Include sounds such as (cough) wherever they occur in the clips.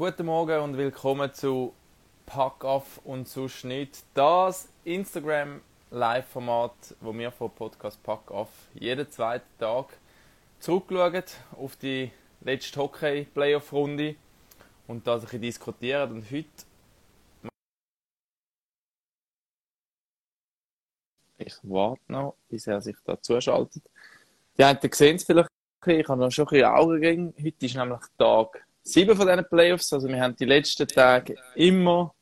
Guten Morgen und willkommen zu Pack Off und sonst nicht. Das Instagram Live-Format, wo wir vom Podcast Pack Off jeden zweiten Tag zurückschauen auf die letzte Hockey-Playoff-Runde und da ein bisschen diskutieren. Und heute ich warte noch, bis er sich da zuschaltet. Die einen sehen es vielleicht, ich habe noch schon ein bisschen Augen Heute ist nämlich Tag sieben von diesen Playoffs. Also wir haben die letzten Tage immer,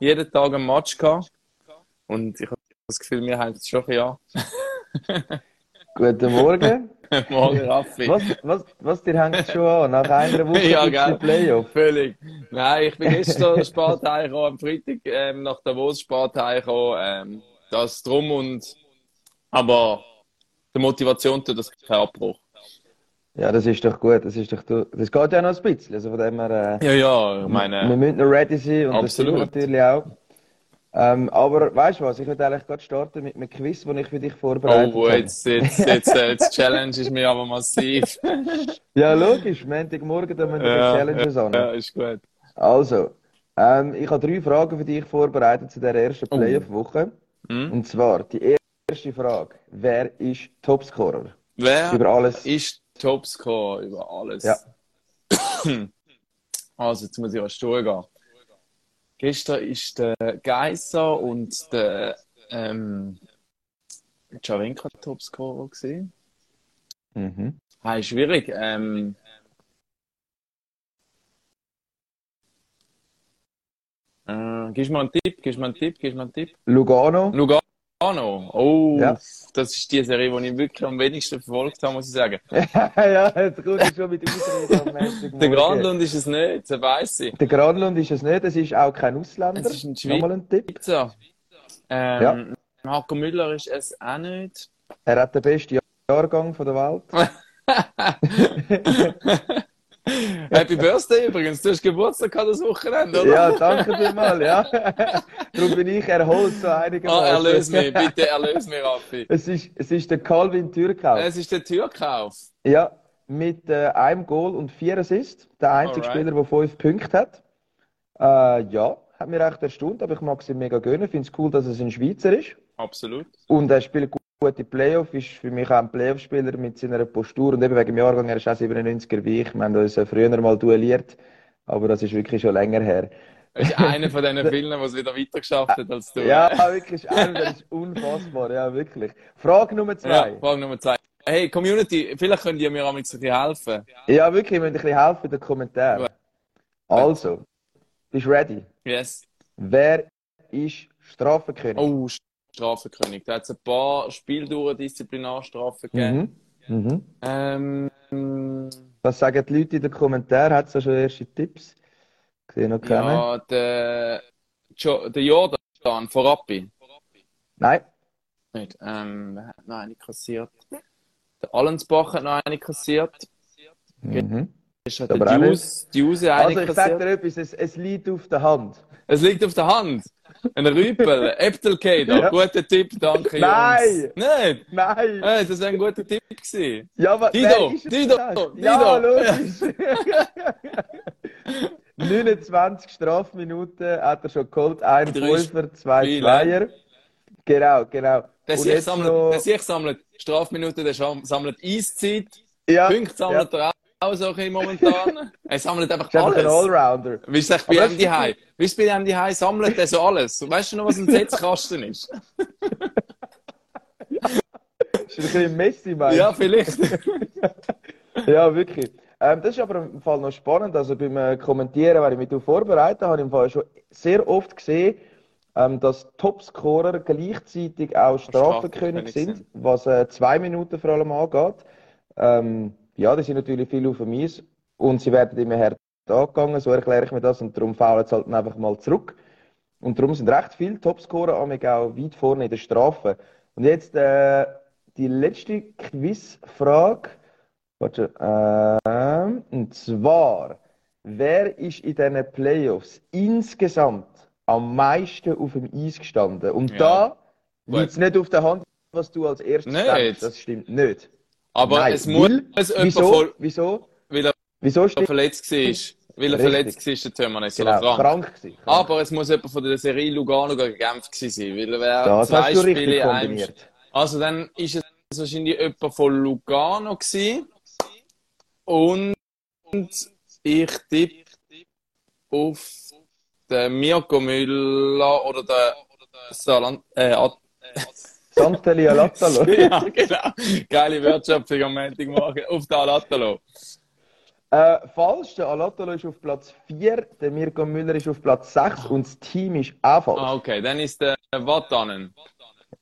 jeden Tag ein Match gehabt. Und ich habe das Gefühl, wir haben es schon ein Jahr. Guten Morgen. (laughs) Morgen, Raffi. Was, was, was, dir hängt schon an? Nach einer Woche ja, die Playoff. Völlig. Nein, ich bin gestern (laughs) spät heimgekommen, am Freitag, ähm, nach Davos spät heimgekommen, ähm, das drum und, aber der Motivation tut das kein Abbruch. Ja, das ist doch gut. Das ist doch, das geht ja noch ein bisschen. Also von dem her, Ja, ja, ich meine, wir müssen noch ready sein und das Absolut. natürlich auch. Ähm, aber weißt du was? Ich würde eigentlich gerade starten mit einem Quiz, den ich für dich vorbereitet oh, jetzt, jetzt, jetzt, äh, jetzt Challenge ist mir aber massiv. (laughs) Ja, logisch. Montagmorgen, da müssen wir Ja, Challenges an. Ja, ist gut. Also, ähm, ich habe drei Fragen für dich vorbereitet zu der ersten Oh. Playoff-Woche. Hm? Und zwar, die erste Frage. Wer ist Topscorer? Wer Über alles. ist Topscorer über alles? Ja. (clears throat) Also, jetzt muss ich an Stuhl gehen. Gestern ist der Geisser und der ähm, Jawenka Topscorer gewesen. Mhm. Hey, schwierig. Ähm, äh, gibst du mir einen Tipp? Gibst mir einen Tipp? Gibst mir einen Tipp? Lugano. Lugano. Oh, Ja. das ist die Serie, die ich wirklich am wenigsten verfolgt habe, muss ich sagen. (laughs) ja, jetzt kommt er schon mit Montagmorgen. Der (laughs) Granlund ist es nicht, das weiss ich. Der Granlund ist es nicht, es ist auch kein Ausländer. Es ist ein Nochmal ein Tipp. Pizza. Ähm, Ja. Marco Müller ist es auch nicht. Er hat den besten Jahrgang von der Welt. (laughs) Happy Birthday übrigens, du hast Geburtstag gehabt das Wochenende, oder? Ja, danke vielmals, ja. (laughs) Darum bin ich erholt so einigermaßen. Ah, erlöse mich, bitte erlöse mich, Raffi. Es ist, es ist der Calvin Türkau. Es ist der Türkauf. Ja, mit äh, einem Goal und vier Assists. Der einzige Alright. Spieler, der fünf Punkte hat. Äh, ja, hat mich recht erstaunt, aber ich mag es ihm mega gönnen. Finde es cool, dass es ein Schweizer ist. Absolut. Und er spielt gu- gute Playoff, ist für mich auch ein Playoff-Spieler mit seiner Postur. Und eben wegen dem Jahrgang, er ist auch 97er wie ich. Wir haben uns früher mal duelliert, aber das ist wirklich schon länger her. Er ist einer von diesen vielen, der es wieder weiter geschafft hat als du. Ja, wirklich, einer, das ist unfassbar, ja, wirklich. Frage Nummer zwei. Ja, Frage Nummer zwei. Hey, Community, vielleicht könnt ihr mir auch ein bisschen helfen. Ja, wirklich, ihr müsst ein bisschen helfen in den Kommentaren. Also, bist du ready? Yes. Wer ist Strafenkönig? Oh, Strafenkönig. Da hat es ein paar Spieldauer Disziplinarstrafen gegeben. Mhm. Mhm. Ähm, Was sagen die Leute in den Kommentaren? Hat es da schon erste Tipps? Sehe noch keine. ja, der, jo der Jordan von Rappi. Nein. Nicht. Ähm, wer hat noch eine kassiert? Der Allensbach hat noch eine kassiert. Mhm. Ist Aber der Dius, Diuse eine Also, ich sage kassiert. dir etwas, es, es liegt auf der Hand. Es liegt auf der Hand. Ein Rüpel, Äpfelkäder. (laughs) Ja. Guter Tipp, danke, Nein! Jungs. Nein! Hey, das wäre ein guter Tipp gewesen. Ja, aber Dido, es Dido, denn? Dido. Ja, logisch. (laughs) 29 Strafminuten hat er schon geholt. Ein Fünfer, zwei. Zweier. Genau, genau. Der sich sammelt, noch- sammelt Strafminuten, der sammelt Eiszeit. Ja, Punkte sammelt er auch so ein bisschen momentan. (laughs) Er sammelt einfach ist einfach ein alles. Allrounder. Bei Aber ihm daheim? Wie ist es bei ihm daheim? Sammelt er so alles? Weißt du noch, was ein Setzkasten ist? (laughs) Ist ein bisschen Messi, meinst Ja, vielleicht. (laughs) Ja, wirklich. Ähm, das ist aber im Fall noch spannend. Also beim äh, Kommentieren, wenn ich mich darauf vorbereite, habe ich im Fall schon sehr oft gesehen, ähm, dass Topscorer gleichzeitig auch Strafenkönig sind. was äh, zwei Minuten vor allem angeht. Ähm, ja, die sind natürlich viel auf dem Eis und sie werden immer härter angegangen, so erkläre ich mir das und darum faulen sie halt einfach mal zurück. Und darum sind recht viele Topscorer amig auch weit vorne in der Strafe. Und jetzt äh, die letzte Quizfrage. Warte, ähm, und zwar, wer ist in diesen Playoffs insgesamt am meisten auf dem Eis gestanden? Und Ja. da liegt es nicht auf der Hand, was du als erstes Nicht. denkst. Das stimmt nicht. Aber Nein, es muss Wieso? voll, Wieso? weil er Wieso verletzt war. weil er Richtig. verletzt war, der Tömernes, Genau, oder krank. krank. Aber es muss jemand von der Serie Lugano gegen Genf gewesen sein, weil er wäre Das zwei Spiele einem kombiniert. Also dann ist es wahrscheinlich jemand von Lugano gewesen. Und ich tippe auf den Mirko Müller oder den Saarland, äh, (laughs) Santeli Alatalo. (laughs) ja, (laughs) genau. Geile Wertschöpfung am Montagmorgen. Auf den Alatalo. Äh, falsch, der Alatalo ist auf Platz 4, der Mirko Müller ist auf Platz 6 und das Team ist auch falsch. Ah, okay. Dann ist der Watanen.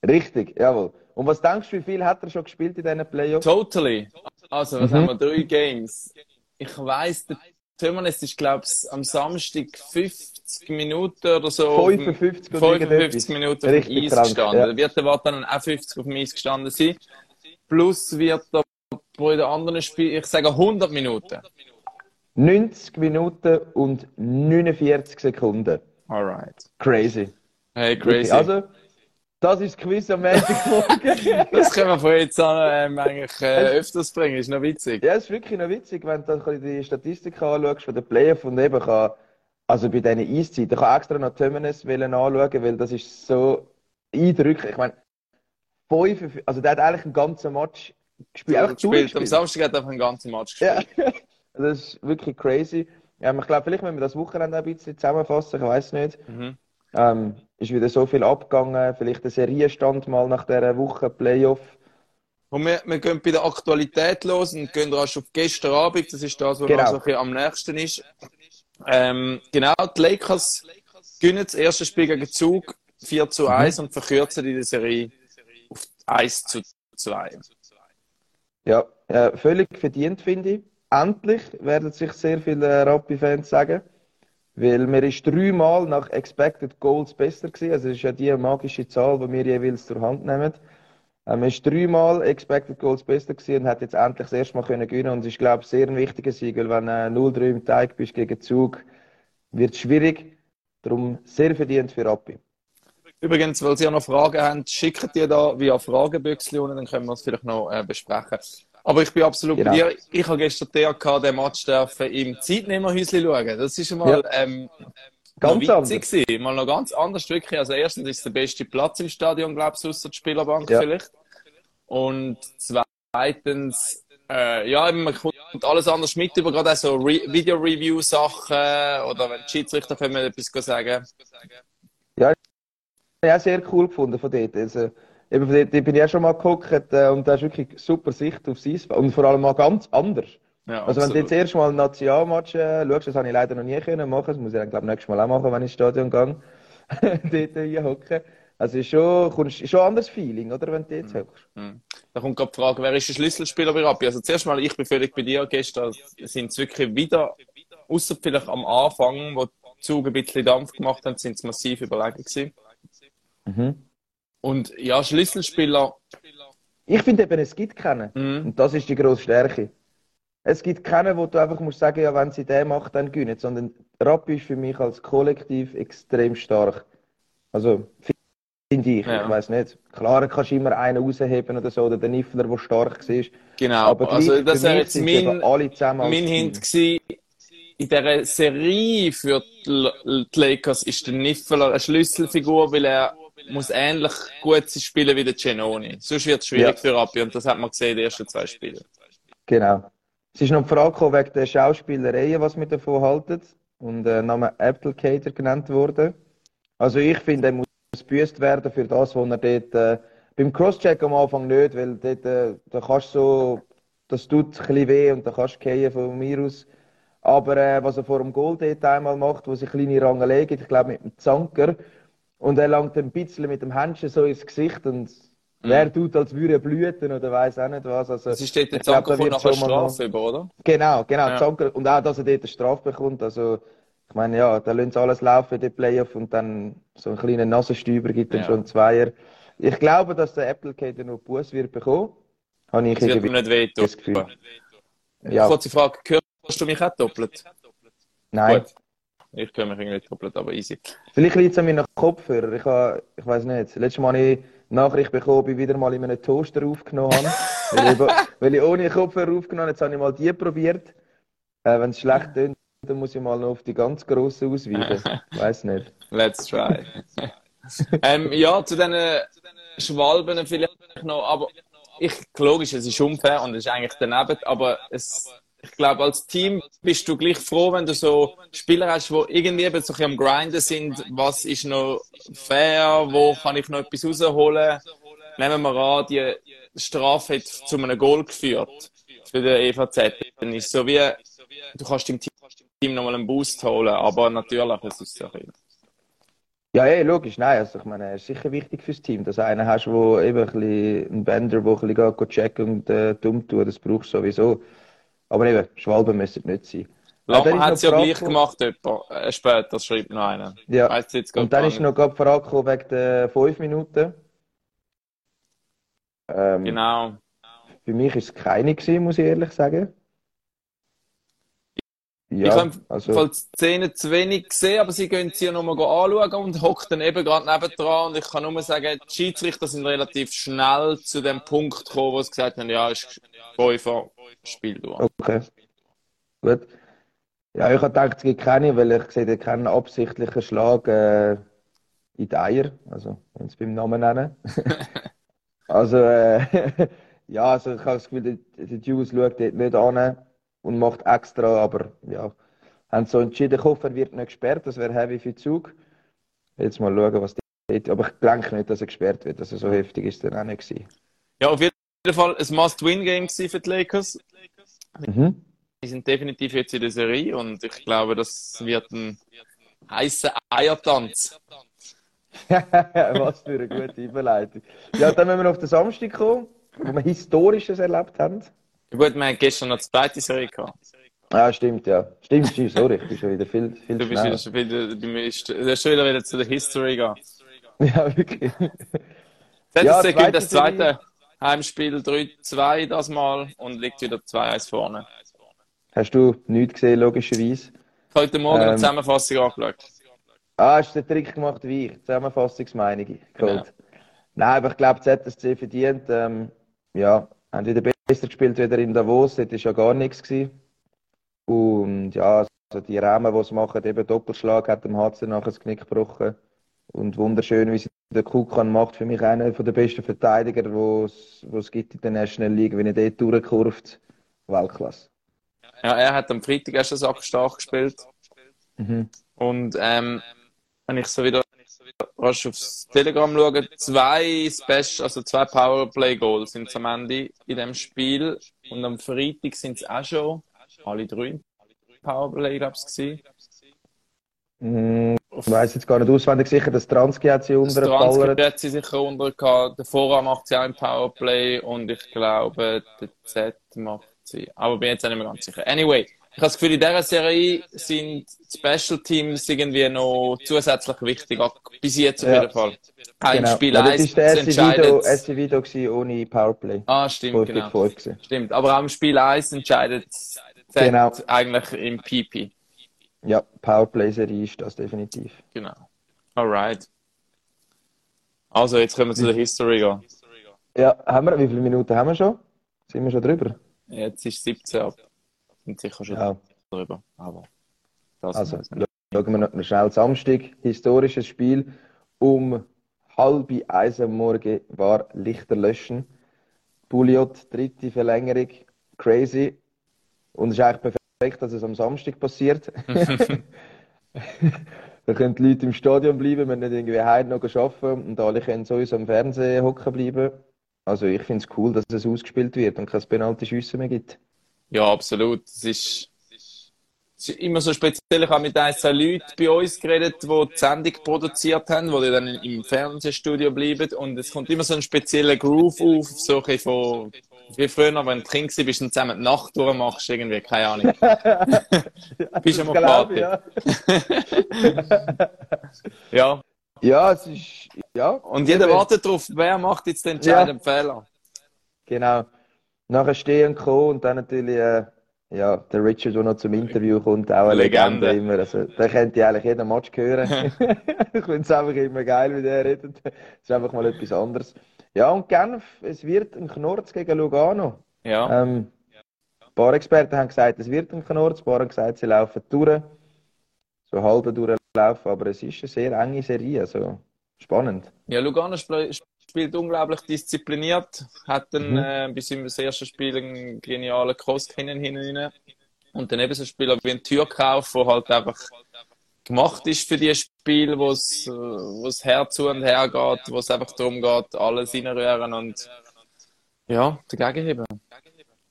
Richtig, jawohl. Und was denkst du, wie viel hat er schon gespielt in diesen Playoffs? Totally. Also, was Mhm. haben wir? Drei Games. Ich weiss, der Tömernes ist, glaube ich, am Samstag 50 Minuten oder so. auf dem- 55 und 55 irgendetwas. Minuten auf dem Eis krank, gestanden. ja. Da wird der Watanen auch 50 auf dem Eis gestanden sein. Plus wird er bei den anderen Spielen, ich sage 100 Minuten. 90 Minuten und 49 Sekunden. Alright. Crazy. Hey, crazy. Also, das ist das Quiz am Montagmorgen. (laughs) das können wir von jetzt an ähm, eigentlich äh, öfters bringen. Ist noch witzig. ja, ist wirklich noch witzig, wenn du dann die Statistik anschaust von den Playoffs und eben kann, also bei diesen Eiszeiten, ich kann extra noch Tömenes wollen anschauen, weil das ist so eindrücklich. Ich meine, fünf, also der hat eigentlich einen ganzen Match gespielt, einfach gespielt. Am. Samstag hat er einfach einen ganzen Match Ja, gespielt. (laughs) das ist wirklich crazy. Ja, ich glaube, vielleicht müssen wir das Wochenende ein bisschen zusammenfassen, ich weiß nicht. Mhm. Ähm, ist wieder so viel abgegangen, vielleicht ein Serienstand mal nach dieser Woche Playoff. Und wir, wir gehen bei der Aktualität los und gehen rasch auf gestern Abend. Das ist das, was Genau. so ein am nächsten ist. Ähm, genau, die Lakers gewinnen das erste Spiel gegen Zug 4 zu 1 und verkürzen die Serie auf 1 zu 2. Ja, äh, völlig verdient, finde ich. Endlich werden sich sehr viele äh, Rappi-Fans sagen. Weil mir ist dreimal nach Expected Goals besser gewesen. Also, es ist ja die magische Zahl, die wir jeweils zur Hand nehmen. Ähm, er ist dreimal Expected Goals besser gewesen und hat jetzt endlich das erste Mal können gewinnen. Und es ist, glaube ich, sehr ein wichtiger Sieg, weil wenn äh, 0-3 im Teig bist gegen Zug, wird es schwierig. Darum sehr verdient für Rappi. Übrigens, weil Sie ja noch Fragen haben, schicken die da via Fragebüchsel und dann können wir es vielleicht noch äh, besprechen. Aber ich bin absolut Genau. bei dir. Ich habe gestern DRK den Match dürfen im Zeitnehmerhäuschen schauen. Das ist schon mal ähm, Ganz anders. gewesen. Mal noch ganz anders wirklich. Also erstens ist es der beste Platz im Stadion, glaube ich, außer die Spielerbank Ja. vielleicht. Und zweitens, äh, ja, man kommt alles anders mit über, gerade auch so Re Video-Review-Sachen oder wenn die Schiedsrichter können etwas sagen. Ja, sehr cool gefunden von dort. Also, eben von dort bin ich auch schon mal geguckt äh, und da ist wirklich super Sicht aufs Eisfeld. Und vor allem mal ganz anders. Ja, Also, wenn du jetzt erst mal ein Nationalmatch äh, schaust, das habe ich leider noch nie können machen. Das muss ich dann, glaube ich, nächstes Mal auch machen, wenn ich ins Stadion gehe. (laughs) dort hinhocken. Also, ist schon, kommst, ist schon ein anderes Feeling, oder? Wenn du dort hockst. Hm. Da kommt gerade die Frage, wer ist der Schlüsselspieler bei Rappi? Also zuerst mal, ich bin völlig bei dir. Gestern sind es wirklich wieder, außer vielleicht am Anfang, wo die Zug ein bisschen Dampf gemacht haben, sind es massiv überlegen gewesen. Mhm. Und ja, Schlüsselspieler, Ich finde eben, es gibt keinen. Mhm. Und das ist die grosse Stärke. Es gibt keinen, wo du einfach musst sagen, ja, wenn sie den macht, dann gewinnen. Sondern Rappi ist für mich als Kollektiv extrem stark. Also, finde ich. Ja. Ich weiß nicht. Klar, kannst du immer einen rausheben oder so, oder den Niffler, der stark war. genau. Aber also das wäre jetzt mein, mein. Hint gewesen. In dieser Serie für die Lakers ist der Niffeler eine Schlüsselfigur, weil er muss ähnlich gut spielen wie der Genoni. Sonst wird es schwierig Ja. für Rappi und das hat man gesehen in den ersten zwei Spielen. Genau. Es ist noch die Frage gekommen wegen der Schauspielereien, was wir davon halten. Und der Name Applicator genannt wurde. Also ich finde, er muss gebüßt werden für das, was er dort, äh, beim Crosscheck am Anfang nicht, weil dort, äh, da kannst du so, das tut ein bisschen weh und da kannst du von mir aus. Aber äh, was er vor dem Goal dort einmal macht, wo sich kleine Rangelei gibt, ich glaube mit dem Zanker, und er langt ein bisschen mit dem Händchen so ins Gesicht und wer tut, als würde er blüten oder weiß auch nicht was. Also, Das ist dort der Zanker wird nachher Strafe über, oder? Genau, genau, Ja. Zanker. Und auch, dass er dort eine Strafe bekommt. Also, ich meine, ja, da lassen sie alles laufen, die Playoff, und dann so einen kleinen Nasenstüber gibt dann Ja. schon einen Zweier. Ich glaube, dass der Applicator noch Buß wird bekommen. Habe ich Das irgendwie nicht wehtun. das Gefühl. Ja. Kurze Frage, hörst du mich auch doppelt? Nein. Gut. Ich höre mich irgendwie doppelt, aber easy. Vielleicht liegt es an meinen Kopfhörer. Ich, habe, ich weiß nicht. Letztes Mal habe ich Nachricht bekommen, ich wieder mal in einem Toaster aufgenommen habe. weil, ich, (laughs) weil ich ohne Kopfhörer aufgenommen habe. Jetzt habe ich mal die probiert. Äh, Wenn es schlecht tönt, dann muss ich mal noch auf die ganz grossen ausweichen. (laughs) Weiß nicht. Let's try. (laughs) ähm, ja, zu diesen Schwalben vielleicht noch, aber ich, logisch, es ist unfair und es ist eigentlich daneben, aber es, ich glaube, als Team bist du gleich froh, wenn du so Spieler hast, die irgendwie eben so ein am Grinden sind. Was ist noch fair? Wo kann ich noch etwas rausholen? Nehmen wir an, die Strafe hat zu einem Goal geführt für den EVZ. Dann ist so wie, du kannst dem Team nochmal einen Boost holen, aber natürlich, es ist so ein ja, ja, logisch, nein, also ich meine, es ist sicher wichtig fürs Team, dass du einen hast, wo eben ein bisschen, einen Bender, der ein bisschen checken und äh, dumm tun, das brauchst du sowieso. Aber eben, Schwalben müssen nicht sein. Lama hat es ja gleich gemacht, etwa, äh, später, schreibt noch einer. Ja, und dann ist noch gerade Frage wegen den 5 Minuten. Ähm, genau. Für mich war es keine gewesen, muss ich ehrlich sagen. Ja, ich habe also... die Szene zu wenig gesehen, aber sie gehen sie ja nochmal anschauen und hocken dann eben gerade nebendran. Und ich kann nur sagen, die Schiedsrichter sind relativ schnell zu dem Punkt gekommen, wo sie gesagt haben, ja, ist Käufer, Spiel durch. Okay. Gut. Ja, ich habe gedacht, es gibt keine, weil ich sehe keinen absichtlichen Schlag äh, in die Eier, also wenn sie beim Namen nennen. (laughs) also, äh, (laughs) ja, also ich habe das Gefühl, der, der Jules schaut dort nicht an und macht extra, aber ja, haben so entschieden, Koffer wird nicht gesperrt, das wäre heavy für Zug. Jetzt mal schauen, was die aber ich denke nicht, dass er gesperrt wird, also so heftig ist er dann auch nicht gewesen. Ja, auf jeden Fall ein Must-Win-Game für die Lakers. Mhm. Die sind definitiv jetzt in der Serie und ich glaube, das wird ein heißer Eiertanz. (laughs) was für eine gute Überleitung. Ja, dann müssen wir auf den Samstag kommen, wo wir Historisches erlebt haben. Gut, wir haben gestern noch die zweite Serie gehabt. Ja, stimmt, ja. Stimmt, stimmt, sorry, ich bin schon wieder viel, viel Du bist wieder, schon wieder, du bist, du bist schon wieder, wieder zu der History gehen. (laughs) Ja, wirklich. Jetzt ja, zweite das zweite Heimspiel 3-2 das Mal und liegt wieder 2-1 vorne. Hast du nichts gesehen, logischerweise? Heute Morgen ähm, eine Zusammenfassung angeschaut. Ah, hast du den Trick gemacht wie ich? Zusammenfassungsmeinung. Cool. Genau. Nein, aber ich glaube, ZSC verdient. Ähm, ja, haben wieder besser gespielt wieder in Davos, dort war ja gar nichts. Gewesen. Und ja, also die Rahmen, die sie machen, eben Doppelschlag, hat dem HC nachher das Knick gebrochen. Und wunderschön, wie sie den Kukan macht. Für mich einer der besten Verteidiger, die es gibt in der National League. Wenn er dort durchkurft, Weltklasse. Ja, er hat am Freitag erst einen stark gespielt. Mhm. Und ähm, wenn ich so wieder rasch aufs Telegram schauen, zwei Special, also zwei Powerplay-Goals sind am Ende in dem Spiel. Und am Freitag sind es auch schon alle drei Powerplay, glaube ich, mm, ich weiß jetzt gar nicht auswendig sicher, dass Transky hat sie unter Transky hat sie sicher unter Der Vorrat macht sie auch im Powerplay und ich glaube, der Z macht sie. Aber bin jetzt auch nicht mehr ganz sicher. Anyway, ich habe das Gefühl, in dieser Serie sind Special Teams irgendwie noch zusätzlich wichtig, bis jetzt auf jeden Fall. Ein genau. Spiel ja, 1 das war der erste Video, Video ohne Powerplay. Ah, stimmt, genau. Stimmt, aber auch im Spiel 1 entscheidet genau. eigentlich im PP. Ja, Powerplay-Serie ist das definitiv. Genau. Alright. Also, jetzt können wir zu der History gehen. Ja, haben wir, wie viele Minuten haben wir schon? Sind wir schon drüber? Jetzt ist 17 ab sind sicher schon ja. drüber. Aber also, schauen wir noch schnell Samstag. Historisches Spiel. Um halb eins am Morgen war Lichter löschen. Pouliot, dritte Verlängerung. Crazy. Und es ist eigentlich perfekt, dass es am Samstag passiert. (laughs) (laughs) da können die Leute im Stadion bleiben, wenn nicht irgendwie heim noch arbeiten und alle können sowieso am Fernsehen hocken bleiben. Also ich finde es cool, dass es ausgespielt wird und kein Penalty-Schüsse mehr gibt. Ja, absolut. Es ist, es ist immer so speziell. Ich habe mit ein, zwei Leuten bei uns geredet, die die Sendung produziert haben, die dann im Fernsehstudio bleiben. Und es kommt immer so ein spezieller Groove auf, so ein von, wie früher, wenn du Kind bist und zusammen die Nacht durchmachst, irgendwie, keine Ahnung. (laughs) (laughs) bist du mal Party. Ja. (laughs) ja. Ja, es ist, ja. Und jeder wartet darauf, wer macht jetzt den entscheidenden ja. Fehler. Genau nachher stehen kommen und dann natürlich äh, ja, der Richard, der noch zum Interview kommt, auch eine Legende, Legende immer. Also, der könnte eigentlich jeden Match hören. (laughs) (laughs) ich finde es einfach immer geil, wie der redet. Das ist einfach mal etwas anderes. Ja, und Genf, es wird ein Knorz gegen Lugano. Ja. Ähm, Ein paar Experten haben gesagt, es wird ein Knurz, ein paar haben gesagt, sie laufen durch, so halb durchlaufen, aber es ist eine sehr enge Serie, also spannend. Ja, Lugano sp spielt unglaublich diszipliniert, hat dann Mhm. äh, bis im ersten Spiel einen genialen Cross hinten hinein und dann eben so ein Spieler wie ein Türkauf, der halt einfach gemacht ist für die Spiele, wo es äh, her zu und her geht, wo es einfach darum geht, alles reinrühren und ja, dagegen heben.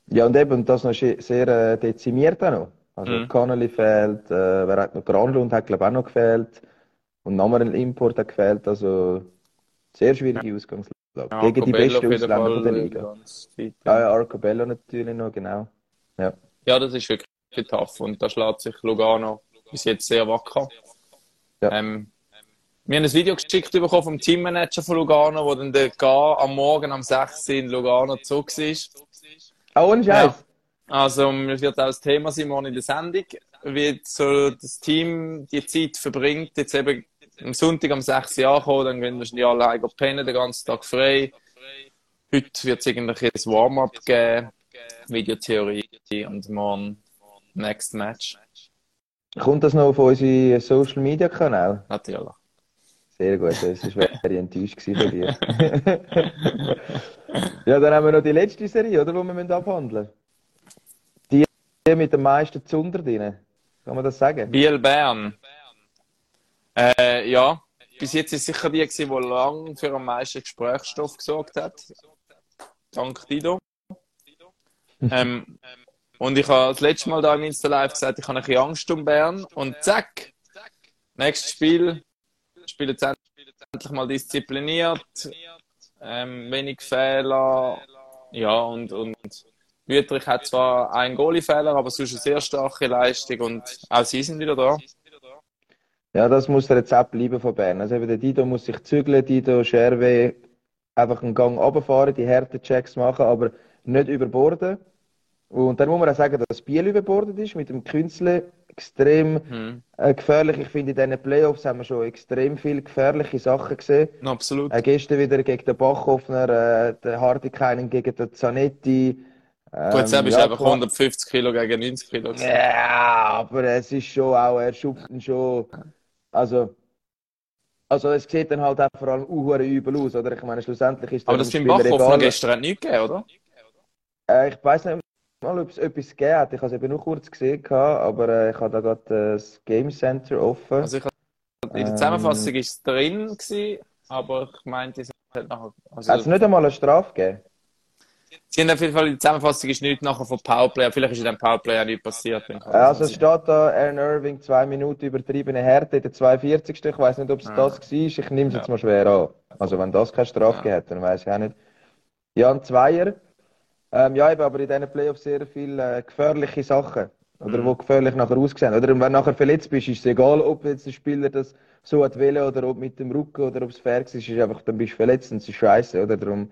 Ja, und eben, das noch sehr äh, dezimiert auch noch. Also Mhm. Connolly fehlt, äh, wer hat noch? Granlund hat, glaube ich, auch noch gefehlt. Und nochmal ein Import hat gefehlt, also sehr schwierige Ausgangslage. Ja, Gegen die besten Ausländer Fall, der Liga. Ja, ja. ja, Arcobello natürlich noch, genau. Ja. Ja, das ist wirklich tough und da schlägt sich Lugano bis jetzt sehr wacker. Ja. Ähm, wir haben ein Video geschickt bekommen vom Teammanager von Lugano, wo dann der Gar am Morgen um 6 Uhr in Lugano zurück ist. Ah, ohne Scheiß. Also, mir wird auch das Thema sein morgen in der Sendung, wie so das Team die Zeit verbringt. Jetzt eben am Sonntag um 6 Uhr ankommen, dann gehen wahrscheinlich alle heim pennen, den ganzen Tag frei. Heute wird es eigentlich ein Warm-up geben, Videotheorie und morgen Next Match. Kommt das noch auf unsere Social Media Kanäle? Natürlich. Sehr gut, das wäre ich enttäuscht von dir. (laughs) ja, dann haben wir noch die letzte Serie, oder, die wir müssen abhandeln Die die mit den meisten Zunder drin. Kann man das sagen? Biel Bern. Äh, ja, bis jetzt ist sicher die, gewesen, die lang für am meisten Gesprächsstoff gesorgt hat. Dank Dido. ähm, und ich habe das letzte Mal da im Insta Live gesagt, ich habe ein bisschen Angst um Bern. Und zack, nächstes Spiel, spielen sie endlich mal diszipliniert, ähm, wenig Fehler. Ja, und, und Wüterich hat zwar einen Goalie-Fehler, aber sonst eine sehr starke Leistung und auch sie sind wieder da. Ja, das muss der Rezept bleiben von Bern. Also eben der Dido muss sich zügeln, Dido, Scherwe, einfach einen Gang runterfahren, die harten Checks machen, aber nicht überborden. Und dann muss man auch sagen, dass Biel überbordet ist, mit dem Künstler extrem Hm, äh, gefährlich. Ich finde, in diesen Playoffs haben wir schon extrem viele gefährliche Sachen gesehen. absolut. Äh, gestern wieder gegen den Bachhoffner, äh, der Hartikainen gegen den Zanetti. Ähm, Gut, bist ja, du einfach klar. 150 Kilo gegen 90 Kilo. Ja, aber es ist schon auch, er schupft ihn schon. Also, also es sieht dann halt auch vor allem auch übel aus, oder? Ich meine, schlussendlich ist Aber das Bachhofen egal. gestern hat nichts gegeben, oder? Äh, ich weiß nicht mal, ob es etwas gegeben hat. Ich habe es eben nur kurz gesehen, aber äh, ich habe da gerade äh, das Game Center offen. Also ich, in der Ähm. Zusammenfassung ist es drin gewesen, aber ich meinte, es hat nachher, Hat es also, nicht einmal eine Strafe gegeben? Sie haben auf jeden Fall in der Zusammenfassung ist nichts nachher von Powerplay, vielleicht ist in dem Powerplay auch nichts passiert. Also es steht da, Aaron Irving, zwei Minuten übertriebene Härte in der 42. Ich weiß nicht, ob es Ah. das war. Ich nehme es Ja. jetzt mal schwer an. Also wenn das keine Strafe Ja. hat, dann weiß ich auch nicht. Ja, ein Zweier. Ähm, ja, eben, aber in diesen Playoffs sehr viele äh, gefährliche Sachen. Oder Mhm. wo gefährlich nachher aussehen. Oder wenn du nachher verletzt bist, ist es egal, ob jetzt der Spieler das so hat wollen oder ob mit dem Rücken oder ob es fair ist. ist einfach, dann bist du verletzt und es ist scheiße. Oder darum,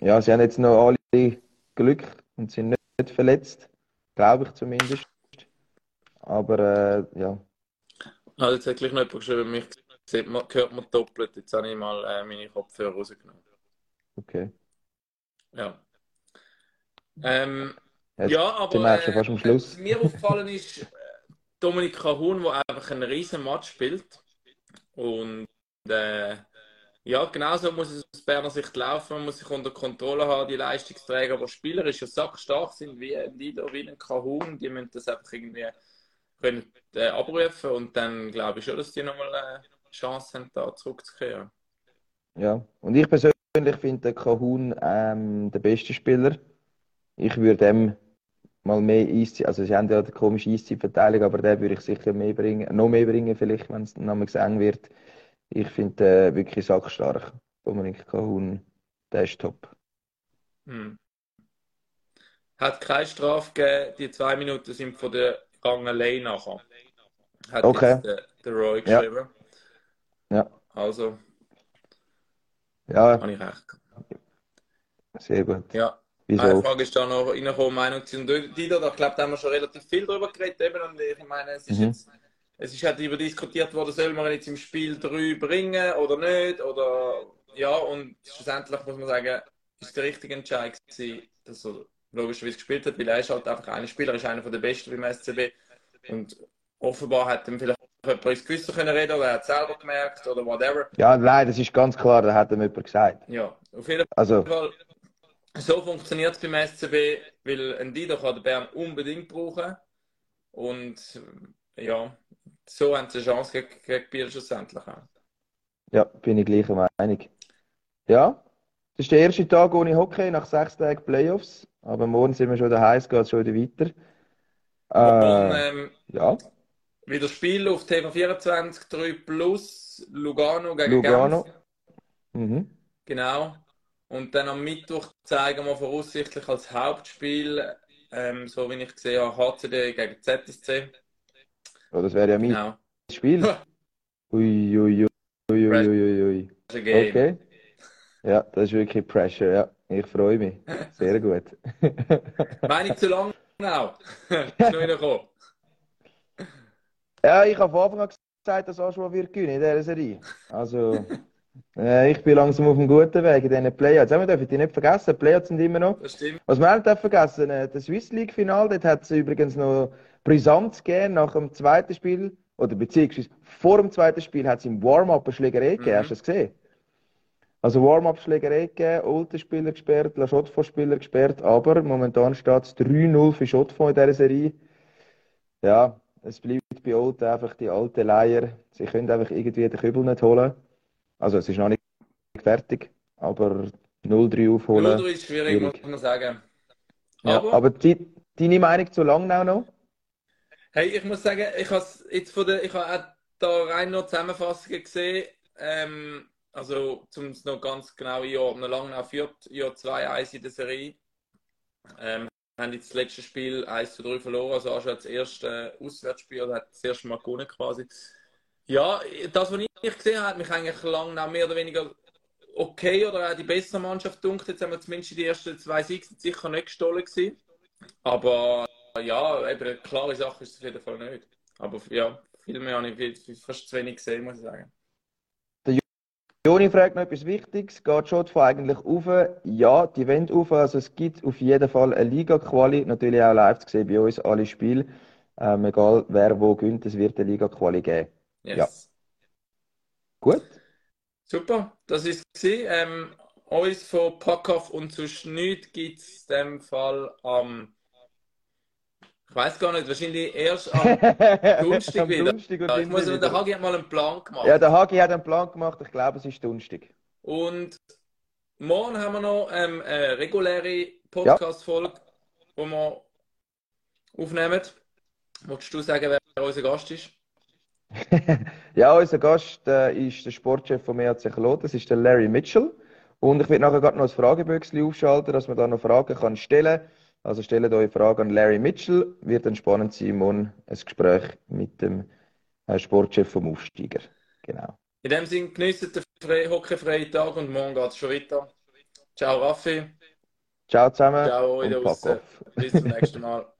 ja, sie haben jetzt noch alle Glück und sind nicht, nicht verletzt. Glaube ich zumindest. Aber äh, ja. Also jetzt hat gleich noch jemand geschrieben, mich sieht man, hört man doppelt. Jetzt habe ich mal äh, meine Kopfhörer rausgenommen. Okay. Ja. Ähm, Jetzt ja, aber schon fast am äh, Schluss. was mir aufgefallen ist, äh, Dominik Kahun, der einfach einen riesen Match spielt. Und äh, ja, genauso muss es aus Berner Sicht laufen. Man muss sich unter Kontrolle haben, die Leistungsträger, aber spielerisch ja sackstark sind, wie ein Lido, wie ein Kahun. Die müssen das einfach irgendwie können, äh, abrufen. Und dann glaube ich schon, dass die nochmal eine Chance haben, da zurückzukehren. Ja. Und ich persönlich finde den Kahun ähm, der beste Spieler. Ich würde dem mal mehr Eiszeit, also sie haben ja eine komische Eiszeitverteilung, aber den würde ich sicher mehr bringen, noch mehr bringen, vielleicht, wenn es einmal eng wird. Ich finde äh, wirklich sackstark. Dominik Kahun, der ist top. Hm. Hat keine Strafe gegeben. Die zwei Minuten sind von der Rangelei nachher. Hat Okay. der, der Roy Ja. geschrieben. Ja. Also, Ja, habe ich recht. sehr gut. Ja. Eine Wieso? Frage ist da noch reingekommen, Meinung zu Dido. Da glaube da haben wir schon relativ viel drüber geredet. Eben. Und ich meine, es ist Mhm. jetzt, es ist halt darüber diskutiert worden, soll man jetzt im Spiel 3 bringen oder nicht? Oder ja, und schlussendlich muss man sagen, ist der richtige Entscheid gewesen, dass er logischerweise gespielt hat, weil er ist halt einfach ein Spieler, ist einer der Besten beim SCB. Und offenbar hat ihm vielleicht jemand ins Gewissen können reden oder er hat es selber gemerkt oder whatever. Ja, nein, das ist ganz klar, da hat ihm jemand gesagt. Ja, auf jeden Also, Fall. So funktioniert es beim SCB, weil ein Dida kann der Bern unbedingt brauchen. Und ja, so haben sie eine Chance gegen, gegen Biel schlussendlich ja, bin ich gleicher Meinung. Ja, das ist der erste Tag ohne Hockey nach sechs Tagen Playoffs. Aber morgen sind wir schon daheim, es geht schon wieder weiter. Äh, ähm, ja, wieder Spiel auf TV24, 3 Plus, Lugano gegen Lugano. Genf. Mhm. Genau. Und dann am Mittwoch zeigen wir voraussichtlich als Hauptspiel, ähm, so wie ich gesehen habe, HCD gegen ZSC. Oh, das wäre ja mein Genau. Spiel. Ui, ui, ui, ui, ui, ui, ui. Das ist ein Game. Okay. Ja, das ist wirklich Pressure, ja. Ich freue mich. Sehr gut. (laughs) Meine ich zu lang (laughs) noch reingekommen. Ja, ich habe von Anfang an gesagt, dass Aschua wird gewinnen in dieser Serie. Also, äh, ich bin langsam auf einem guten Weg in diesen Playouts. Ja, wir dürfen die nicht vergessen, die Playouts sind immer noch. Das stimmt. Was wir auch nicht vergessen, äh, das Swiss League Final, dort hat es übrigens noch brisant gegeben nach dem zweiten Spiel, oder beziehungsweise vor dem zweiten Spiel hat es im Warm-up eine Schlägerei gegeben. Mhm. Hast du das gesehen? Also Warm-up-Schlägerei gegeben, Olten-Spieler gesperrt, La Chaux-de-Fonds-Spieler gesperrt, aber momentan steht es 3-0 für Chaux-de-Fonds in dieser Serie. Ja, es bleibt bei Olten einfach die alte Leier. Sie können einfach irgendwie den Kübel nicht holen. Also es ist noch nicht fertig, aber 0-3 aufholen. 0-3 ist schwierig, Schwierig. muss man sagen. Ja, Aber, aber die, deine Meinung zu Langnau noch? Hey, ich muss sagen, ich habe jetzt von der, ich habe auch da rein noch Zusammenfassungen gesehen. Ähm, also, um es noch ganz genau einordnen, Langnau führt ja 2-1 in der Serie. Ähm, haben jetzt das letzte Spiel 1 zu 3 verloren, also auch schon das erste Auswärtsspiel, oder hat das erste Mal gewonnen quasi. Ja, das, was ich gesehen habe, hat mich eigentlich Langnau mehr oder weniger okay oder auch die bessere Mannschaft dunkt. Jetzt haben wir zumindest die ersten zwei Siege sicher nicht gestohlen gewesen. Aber ja, eben klare Sache ist es auf jeden Fall nicht. Aber ja, viel mehr habe ich viel- fast zu wenig gesehen, muss ich sagen. Joni fragt noch etwas Wichtiges. Geht von eigentlich auf? Ja, die wollen auf. Also es gibt auf jeden Fall eine Liga-Quali. Natürlich auch live zu sehen bei uns alle Spiele. Ähm, egal wer wo gönnt, es wird eine Liga-Quali geben. Yes. Ja. Gut. Super, das ist es. Ähm, uns von Packoff und sonst nichts gibt es in dem Fall am, ich weiß gar nicht, wahrscheinlich erst am (laughs) Donnerstag Am wieder. Donnerstag Ja, ich muss, der wieder. Hagi hat mal einen Plan gemacht. Ja, der Hagi hat einen Plan gemacht. Ich glaube, es ist Donnerstag. Und morgen haben wir noch ähm, eine reguläre Podcast-Folge, die wir aufnehmen. Wolltest du sagen, wer unser Gast ist? (laughs) Ja, unser Gast äh, ist der Sportchef vom EHC Kloten, das ist der Larry Mitchell. Und ich werde nachher gerade noch ein Frageböckchen aufschalten, dass man da noch Fragen kann stellen kann. Also stellt eure Fragen an Larry Mitchell. Wird dann spannend sein, morgen ein Gespräch mit dem äh, Sportchef vom Aufsteiger. Genau. In dem Sinne, genießt den frei- Tag und morgen geht es schon weiter. Ciao Raffi, Ciao zusammen ciao und. Bis zum nächsten Mal. (laughs)